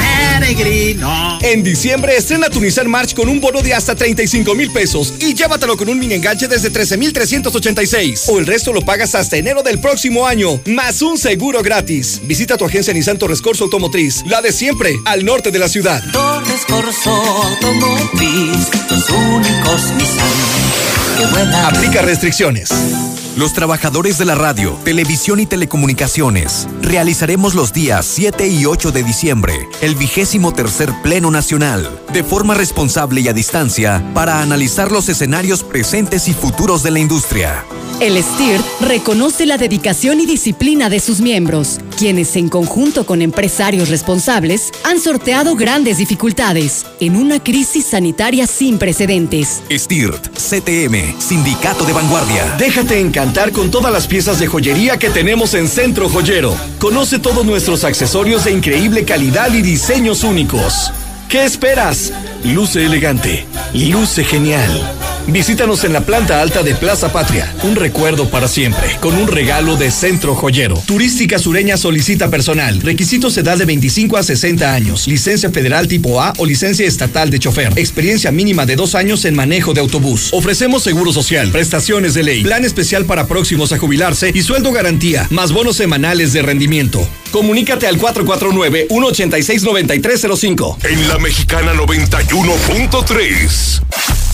En diciembre estrena tu Nissan March con un bono de hasta 35 mil pesos y llévatelo con un mini enganche desde 13 mil 386. O el resto lo pagas hasta enero del próximo año, más un seguro gratis. Visita tu agencia Nissan Torres Corso Automotriz, la de siempre, al norte de la ciudad. Torres Corso Automotriz, los únicos Nissan. Aplica restricciones. Los trabajadores de la radio, televisión y telecomunicaciones realizaremos los días 7 y 8 de diciembre el vigésimo tercer Pleno Nacional de forma responsable y a distancia para analizar los escenarios presentes y futuros de la industria. El STIRT reconoce la dedicación y disciplina de sus miembros, quienes en conjunto con empresarios responsables han sorteado grandes dificultades en una crisis sanitaria sin precedentes. STIRT, CTM, Sindicato de Vanguardia. Déjate encantar con todas las piezas de joyería que tenemos en Centro Joyero. Conoce todos nuestros accesorios de increíble calidad y diseños únicos. ¿Qué esperas? Luce elegante, luce genial. Visítanos en la planta alta de Plaza Patria. Un recuerdo para siempre, con un regalo de Centro Joyero. Turística Sureña solicita personal. Requisitos edad de 25 a 60 años. Licencia federal tipo A o licencia estatal de chofer. Experiencia mínima de dos años en manejo de autobús. Ofrecemos seguro social, prestaciones de ley, plan especial para próximos a jubilarse y sueldo garantía, más bonos semanales de rendimiento. Comunícate al 449-186-9305. En la mexicana 91.3.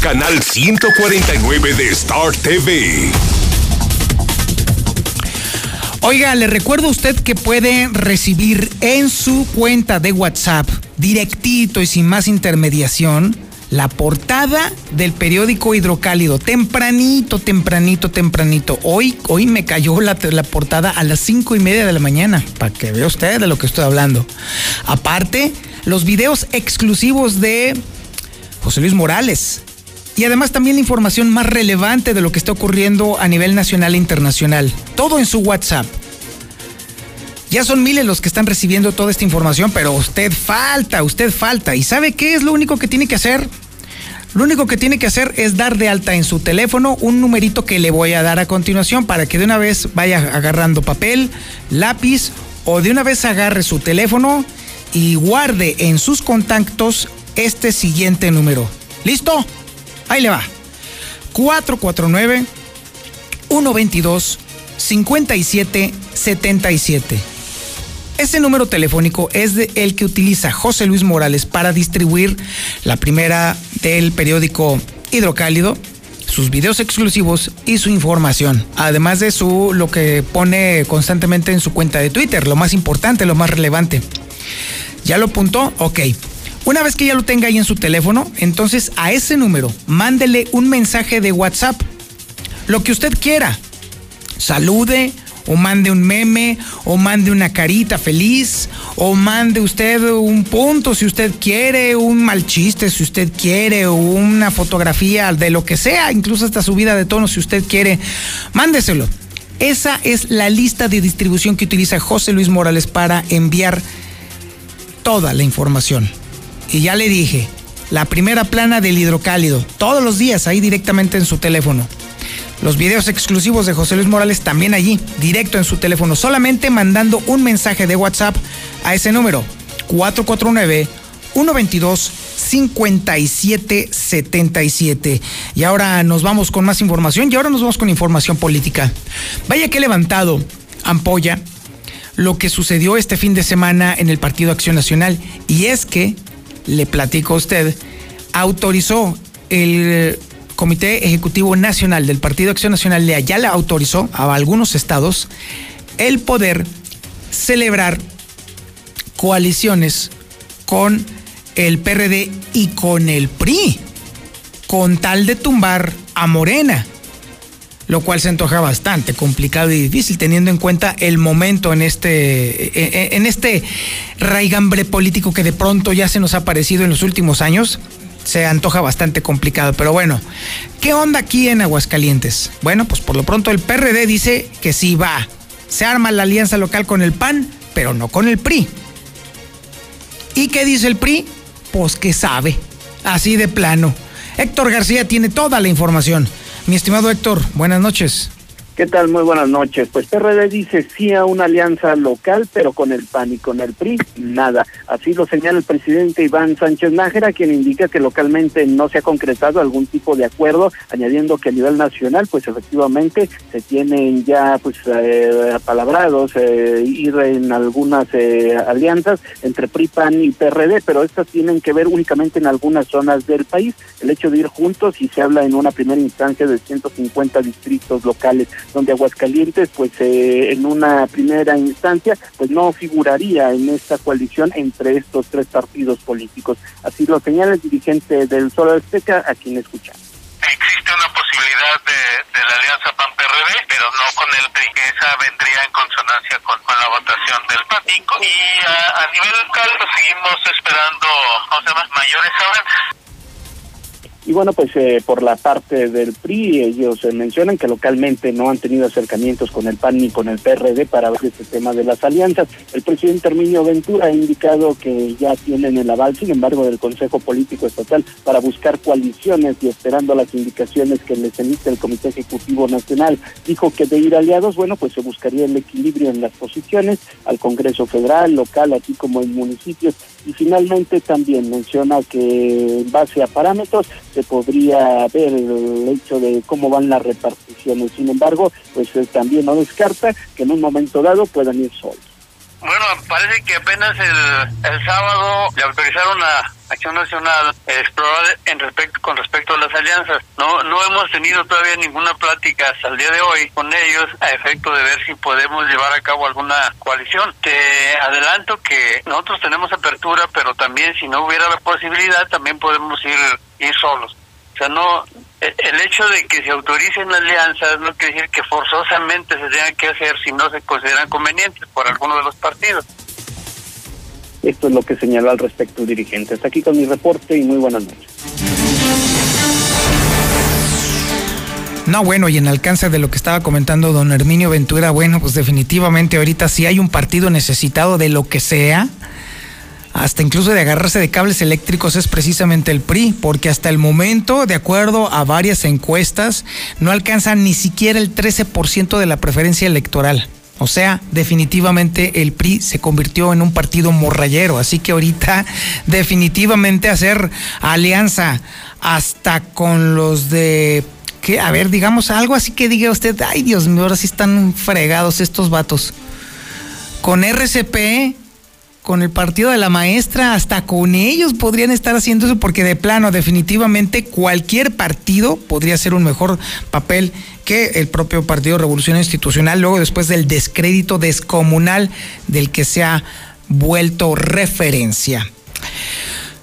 Canal 149 de Star TV. Oiga, le recuerdo a usted que puede recibir en su cuenta de WhatsApp, directito y sin más intermediación, la portada del periódico Hidrocálido. Tempranito, tempranito, tempranito. Hoy, hoy me cayó la, la portada a las cinco y media de la mañana, para que vea usted de lo que estoy hablando. Aparte, los videos exclusivos de José Luis Morales. Y además también la información más relevante de lo que está ocurriendo a nivel nacional e internacional. Todo en su WhatsApp. Ya son miles los que están recibiendo toda esta información, pero usted falta, usted falta. ¿Y sabe qué es lo único que tiene que hacer? Lo único que tiene que hacer es dar de alta en su teléfono un numerito que le voy a dar a continuación para que de una vez vaya agarrando papel, lápiz o de una vez agarre su teléfono y guarde en sus contactos este siguiente número. ¿Listo? Ahí le va. 449 122 5777. Ese número telefónico es de el que utiliza José Luis Morales para distribuir la primera del periódico Hidrocálido, sus videos exclusivos y su información. Además de su lo que pone constantemente en su cuenta de Twitter, lo más importante, lo más relevante. ¿Ya lo apuntó? Ok. Una vez que ya lo tenga ahí en su teléfono, entonces a ese número mándele un mensaje de WhatsApp. Lo que usted quiera. Salude, o mande un meme, o mande una carita feliz, o mande usted un punto si usted quiere, un mal chiste si usted quiere, o una fotografía de lo que sea, incluso hasta subida de tono si usted quiere, mándeselo. Esa es la lista de distribución que utiliza José Luis Morales para enviar toda la información. Y ya le dije, la primera plana del hidrocálido, todos los días ahí directamente en su teléfono. Los videos exclusivos de José Luis Morales también allí, directo en su teléfono, solamente mandando un mensaje de WhatsApp a ese número, 449-122-5777. Y ahora nos vamos con más información y ahora nos vamos con información política. Vaya que levantado, Ampolla, lo que sucedió este fin de semana en el Partido Acción Nacional. Y es que, le platico a usted, autorizó el Comité Ejecutivo Nacional del Partido Acción Nacional de le autorizó a algunos estados el poder celebrar coaliciones con el PRD y con el PRI, con tal de tumbar a Morena, lo cual se antoja bastante complicado y difícil teniendo en cuenta el momento en este, en este raigambre político que de pronto ya se nos ha aparecido en los últimos años se antoja bastante complicado. Pero bueno, ¿qué onda aquí en Aguascalientes? Bueno, pues por lo pronto el PRD dice que sí va. Se arma la alianza local con el PAN, pero no con el PRI. ¿Y qué dice el PRI? Pues que sabe. Así de plano. Héctor García tiene toda la información. Mi estimado Héctor, buenas noches. ¿Qué tal? Muy buenas noches. Pues PRD dice sí a una alianza local, pero con el PAN y con el PRI, nada. Así lo señala el presidente Iván Sánchez Nájera, quien indica que localmente no se ha concretado algún tipo de acuerdo, añadiendo que a nivel nacional, pues efectivamente se tienen ya pues eh, apalabrados eh, ir en algunas eh, alianzas entre PRI, PAN y PRD, pero estas tienen que ver únicamente en algunas zonas del país. El hecho de ir juntos y se habla en una primera instancia de 150 distritos locales donde Aguascalientes, pues eh, en una primera instancia, pues no figuraría en esta coalición entre estos tres partidos políticos. Así lo señala el dirigente del Solo Azteca, a quien escuchamos. Existe una posibilidad de, de la alianza PAN-PRD, pero no con el PRI, que esa vendría en consonancia con, con la votación del PAN. Y, a, a, nivel local, pues seguimos esperando, ¿cómo se llama?, mayores avances. Y bueno, pues eh, por la parte del PRI, ellos eh, mencionan que localmente no han tenido acercamientos con el PAN ni con el PRD para ver este tema de las alianzas. El presidente Herminio Ventura ha indicado que ya tienen el aval, sin embargo, del Consejo Político Estatal para buscar coaliciones y esperando las indicaciones que les emite el Comité Ejecutivo Nacional. Dijo que de ir aliados, bueno, pues se buscaría el equilibrio en las posiciones al Congreso Federal, local, así como en municipios. Y finalmente también menciona que en base a parámetros se podría ver el hecho de cómo van las reparticiones. Sin embargo, pues eh, también no descarta que en un momento dado puedan ir solos. Bueno, parece que apenas el, el sábado le autorizaron a Acción Nacional explorar en respecto con respecto a las alianzas. No no hemos tenido todavía ninguna plática hasta el día de hoy con ellos a efecto de ver si podemos llevar a cabo alguna coalición. Te adelanto que nosotros tenemos apertura, pero también si no hubiera la posibilidad también podemos ir ir solos. O sea, no el hecho de que se autoricen alianzas no quiere decir que forzosamente se tengan que hacer si no se consideran convenientes por alguno de los partidos. Esto es lo que señaló al respecto el dirigente. Hasta aquí con mi reporte y muy buenas noches. No, bueno, y en alcance de lo que estaba comentando don Herminio Ventura, bueno, pues definitivamente ahorita si hay un partido necesitado de lo que sea, hasta incluso de agarrarse de cables eléctricos es precisamente el PRI, porque hasta el momento, de acuerdo a varias encuestas, no alcanza ni siquiera el 13% de la preferencia electoral. O sea, definitivamente el PRI se convirtió en un partido morrayero, así que ahorita definitivamente hacer alianza hasta con los de que a ver, digamos algo así que diga usted, ay Dios mío, ahora sí están fregados estos vatos. Con RCP, con el partido de la maestra, hasta con ellos podrían estar haciendo eso, porque de plano, definitivamente, cualquier partido podría hacer un mejor papel que el propio Partido Revolución Institucional, luego después del descrédito descomunal del que se ha vuelto referencia.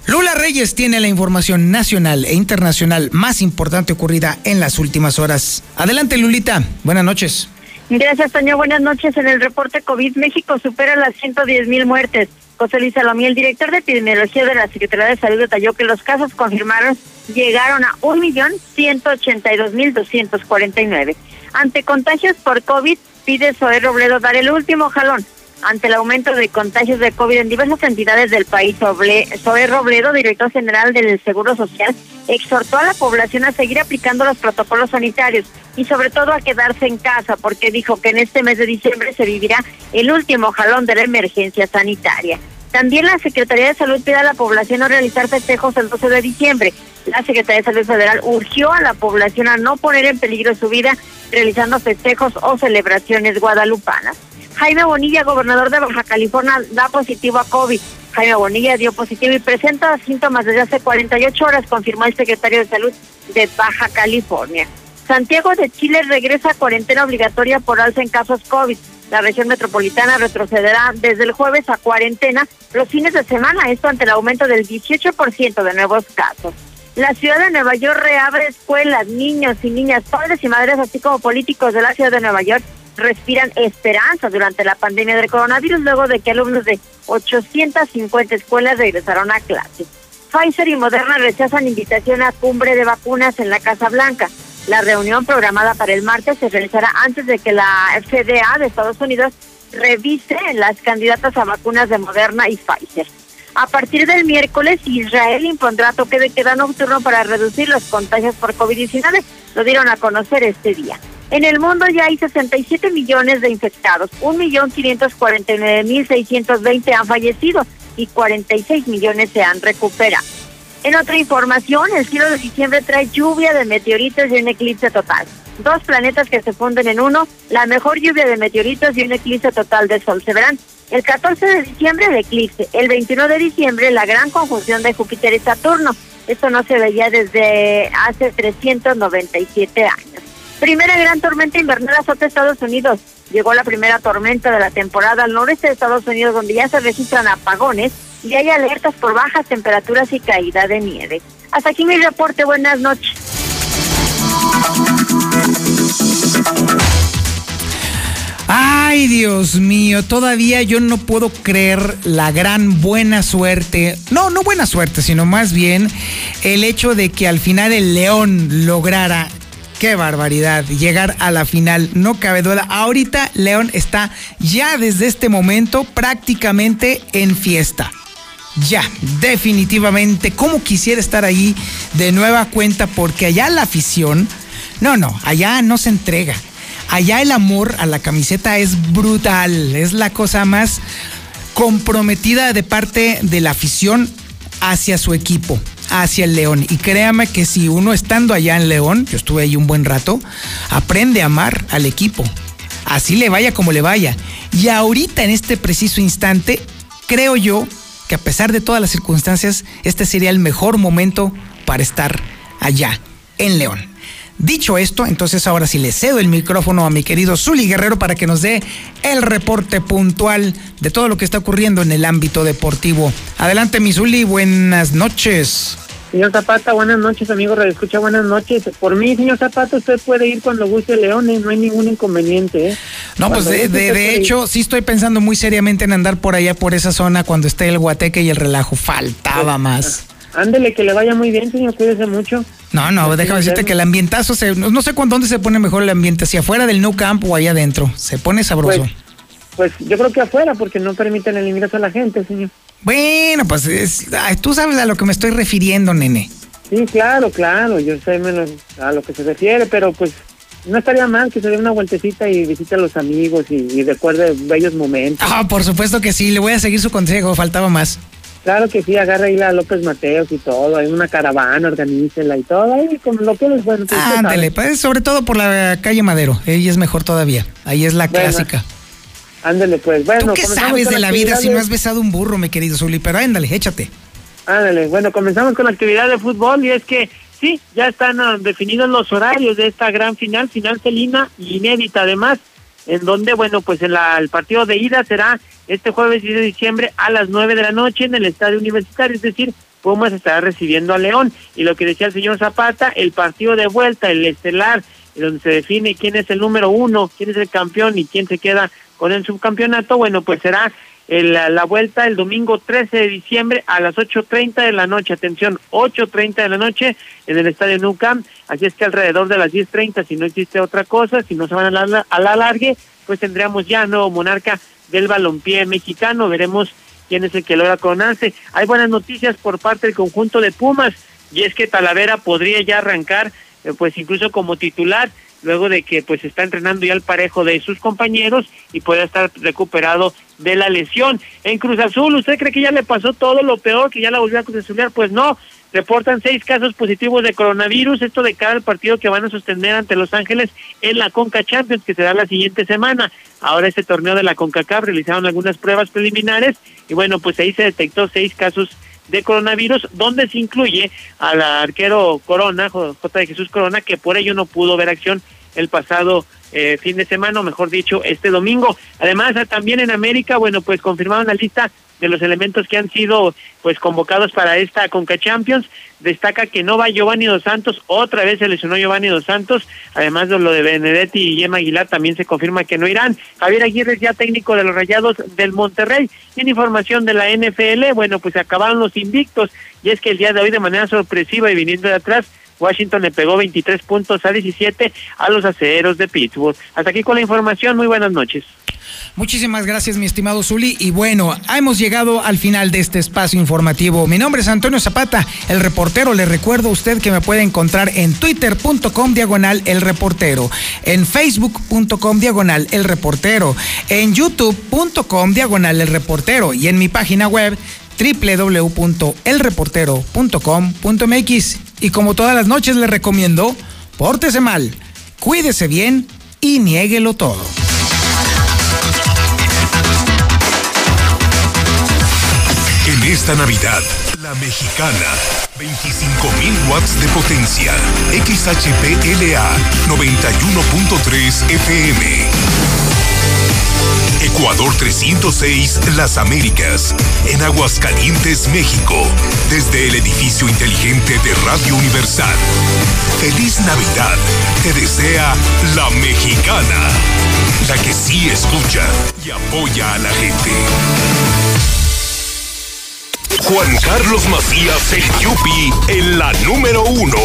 Lula Reyes tiene la información nacional e internacional más importante ocurrida en las últimas horas. Adelante, Lulita. Buenas noches. Gracias, Toño. Buenas noches. En el reporte COVID, México supera las 110 mil muertes. José Luis Salomí, el director de epidemiología de la Secretaría de Salud, detalló que los casos confirmados llegaron a 1.182.249. Ante contagios por COVID, pide Zoé Robledo dar el último jalón ante el aumento de contagios de COVID en diversas entidades del país. Zoé Robledo, director general del Seguro Social, exhortó a la población a seguir aplicando los protocolos sanitarios y sobre todo a quedarse en casa porque dijo que en este mes de diciembre se vivirá el último jalón de la emergencia sanitaria. También la Secretaría de Salud pide a la población a realizar festejos el 12 de diciembre. La Secretaría de Salud Federal urgió a la población a no poner en peligro su vida realizando festejos o celebraciones guadalupanas. Jaime Bonilla, gobernador de Baja California, da positivo a COVID. Jaime Bonilla dio positivo y presenta síntomas desde hace 48 horas, confirmó el secretario de Salud de Baja California. Santiago de Chile regresa a cuarentena obligatoria por alza en casos COVID. La región metropolitana retrocederá desde el jueves a cuarentena los fines de semana, esto ante el aumento del 18% de nuevos casos. La ciudad de Nueva York reabre escuelas, niños y niñas, padres y madres, así como políticos de la ciudad de Nueva York, respiran esperanza durante la pandemia del coronavirus luego de que alumnos de 850 escuelas regresaron a clase. Pfizer y Moderna rechazan invitación a cumbre de vacunas en la Casa Blanca. La reunión programada para el martes se realizará antes de que la FDA de Estados Unidos revise las candidatas a vacunas de Moderna y Pfizer. A partir del miércoles, Israel impondrá toque de queda nocturno para reducir los contagios por COVID-19. Lo dieron a conocer este día. En el mundo ya hay 67 millones de infectados, 1.549.620 han fallecido y 46 millones se han recuperado. En otra información, el cielo de diciembre trae lluvia de meteoritos y un eclipse total. Dos planetas que se funden en uno, la mejor lluvia de meteoritos y un eclipse total de sol. Se verán el 14 de diciembre el eclipse, el 21 de diciembre la gran conjunción de Júpiter y Saturno. Esto no se veía desde hace 397 años. Primera gran tormenta invernal azota Estados Unidos. Llegó la primera tormenta de la temporada al noreste de Estados Unidos, donde ya se registran apagones y hay alertas por bajas temperaturas y caída de nieve. Hasta aquí mi reporte. Buenas noches. Ay, Dios mío, todavía yo no puedo creer la gran buena suerte, no, no buena suerte, sino más bien el hecho de que al final el León lograra Qué barbaridad. Llegar a la final, no cabe duda. Ahorita León está ya desde este momento prácticamente en fiesta. Ya, definitivamente. ¿Cómo quisiera estar ahí de nueva cuenta? Porque allá la afición, no, no, allá no se entrega. Allá el amor a la camiseta es brutal. Es la cosa más comprometida de parte de la afición hacia su equipo hacia el León. Y créame que si uno estando allá en León, yo estuve ahí un buen rato, aprende a amar al equipo. Así le vaya como le vaya. Y ahorita, en este preciso instante, creo yo que a pesar de todas las circunstancias, este sería el mejor momento para estar allá en León. Dicho esto, entonces ahora sí le cedo el micrófono a mi querido Zuli Guerrero para que nos dé el reporte puntual de todo lo que está ocurriendo en el ámbito deportivo. Adelante, mi Zuli, buenas noches. Señor Zapata, buenas noches, amigo Radio Escucha, buenas noches. Por mí, señor Zapata, usted puede ir cuando guste Leones, no hay ningún inconveniente. ¿eh? No, pues de, de, hecho, sí estoy pensando muy seriamente en andar por allá, por esa zona, cuando esté el guateque y el relajo. Faltaba más. Ándele, que le vaya muy bien, señor, cuídese mucho. No, no, déjame decirte que el ambientazo, se, no sé cuándo dónde se pone mejor el ambiente, si afuera del New Camp o allá adentro. Se pone sabroso. Pues, pues yo creo que afuera, porque no permiten el ingreso a la gente, señor. Bueno, pues tú sabes a lo que me estoy refiriendo, nene. Sí, claro, claro, yo sé menos a lo que se refiere, pero pues no estaría mal que se dé una vueltecita y visite a los amigos y, y recuerde bellos momentos. Ah, por supuesto que sí, le voy a seguir su consejo, faltaba más. Claro que sí, agarra ahí la López Mateos y todo, hay una caravana, organícela y todo, ahí como lo que es bueno. Ándale, pues sobre todo por la calle Madero, ahí es mejor todavía, ahí es la clásica. Ándale, pues bueno. ¿Tú qué sabes de la vida si no has besado un burro, mi querido Zuli? Pero ándale, échate. Ándale, bueno, comenzamos con la actividad de fútbol y es que sí, ya están ah, definidos los horarios de esta gran final, final felina y inédita además, en donde, bueno, pues el partido de ida será este jueves 10 de diciembre a las 9 de la noche en el Estadio Universitario, es decir, Pumas estará recibiendo a León. Y lo que decía el señor Zapata, el partido de vuelta, el estelar, donde se define quién es el número uno, quién es el campeón y quién se queda con el subcampeonato, bueno, pues será el- la, vuelta el domingo 13 de diciembre a las 8.30 de la noche. Atención, 8.30 de la noche en el estadio Nou Camp. Así es que alrededor de las 10.30, si no existe otra cosa, si no se van a la, a la largue, pues tendríamos ya nuevo monarca del balompié mexicano. Veremos quién es el que logra coronarse. Hay buenas noticias por parte del conjunto de Pumas y es que Talavera podría ya arrancar pues incluso como titular luego de que pues está entrenando ya al parejo de sus compañeros y pueda estar recuperado de la lesión. En Cruz Azul, ¿usted cree que ya le pasó todo lo peor, que ya la volvió a Cruz Azulear? Pues no, reportan seis casos positivos de coronavirus, esto de cara al partido que van a sostener ante Los Ángeles en la Conca Champions, que será la siguiente semana. Ahora este torneo de la CONCACAF realizaron algunas pruebas preliminares y bueno, pues ahí se detectó seis casos de coronavirus, donde se incluye al arquero Corona, J. de Jesús Corona, que por ello no pudo ver acción el pasado eh, fin de semana, o mejor dicho, este domingo. Además, también en América, bueno, pues confirmaron la lista de los elementos que han sido pues convocados para esta Conca Champions. Destaca que no va Giovanni Dos Santos, otra vez se lesionó Giovanni Dos Santos, además de lo de Benedetti y Yema Aguilar también se confirma que no irán. Javier Aguirre ya técnico de los Rayados del Monterrey. En información de la NFL, bueno, pues acabaron los invictos y es que el día de hoy de manera sorpresiva y viniendo de atrás Washington le pegó 23 puntos a 17 a los acereros de Pittsburgh. Hasta aquí con la información. Muy buenas noches. Muchísimas gracias, mi estimado Zuli. Y bueno, hemos llegado al final de este espacio informativo. Mi nombre es Antonio Zapata, el reportero. Le recuerdo a usted que me puede encontrar en twitter.com diagonal el reportero, en facebook.com diagonal el reportero, en youtube.com diagonal el reportero y en mi página web www.elreportero.com.mx. Y como todas las noches le recomiendo, pórtese mal, cuídese bien y niéguelo todo. En esta Navidad, la mexicana, 25.000 watts de potencia, XHPLA 91.3 FM. Ecuador 306, Las Américas, en Aguascalientes, México, desde el edificio inteligente de Radio Universal. Feliz Navidad, te desea la mexicana, la que sí escucha y apoya a la gente. Juan Carlos Macías, el Yupi, en la número uno.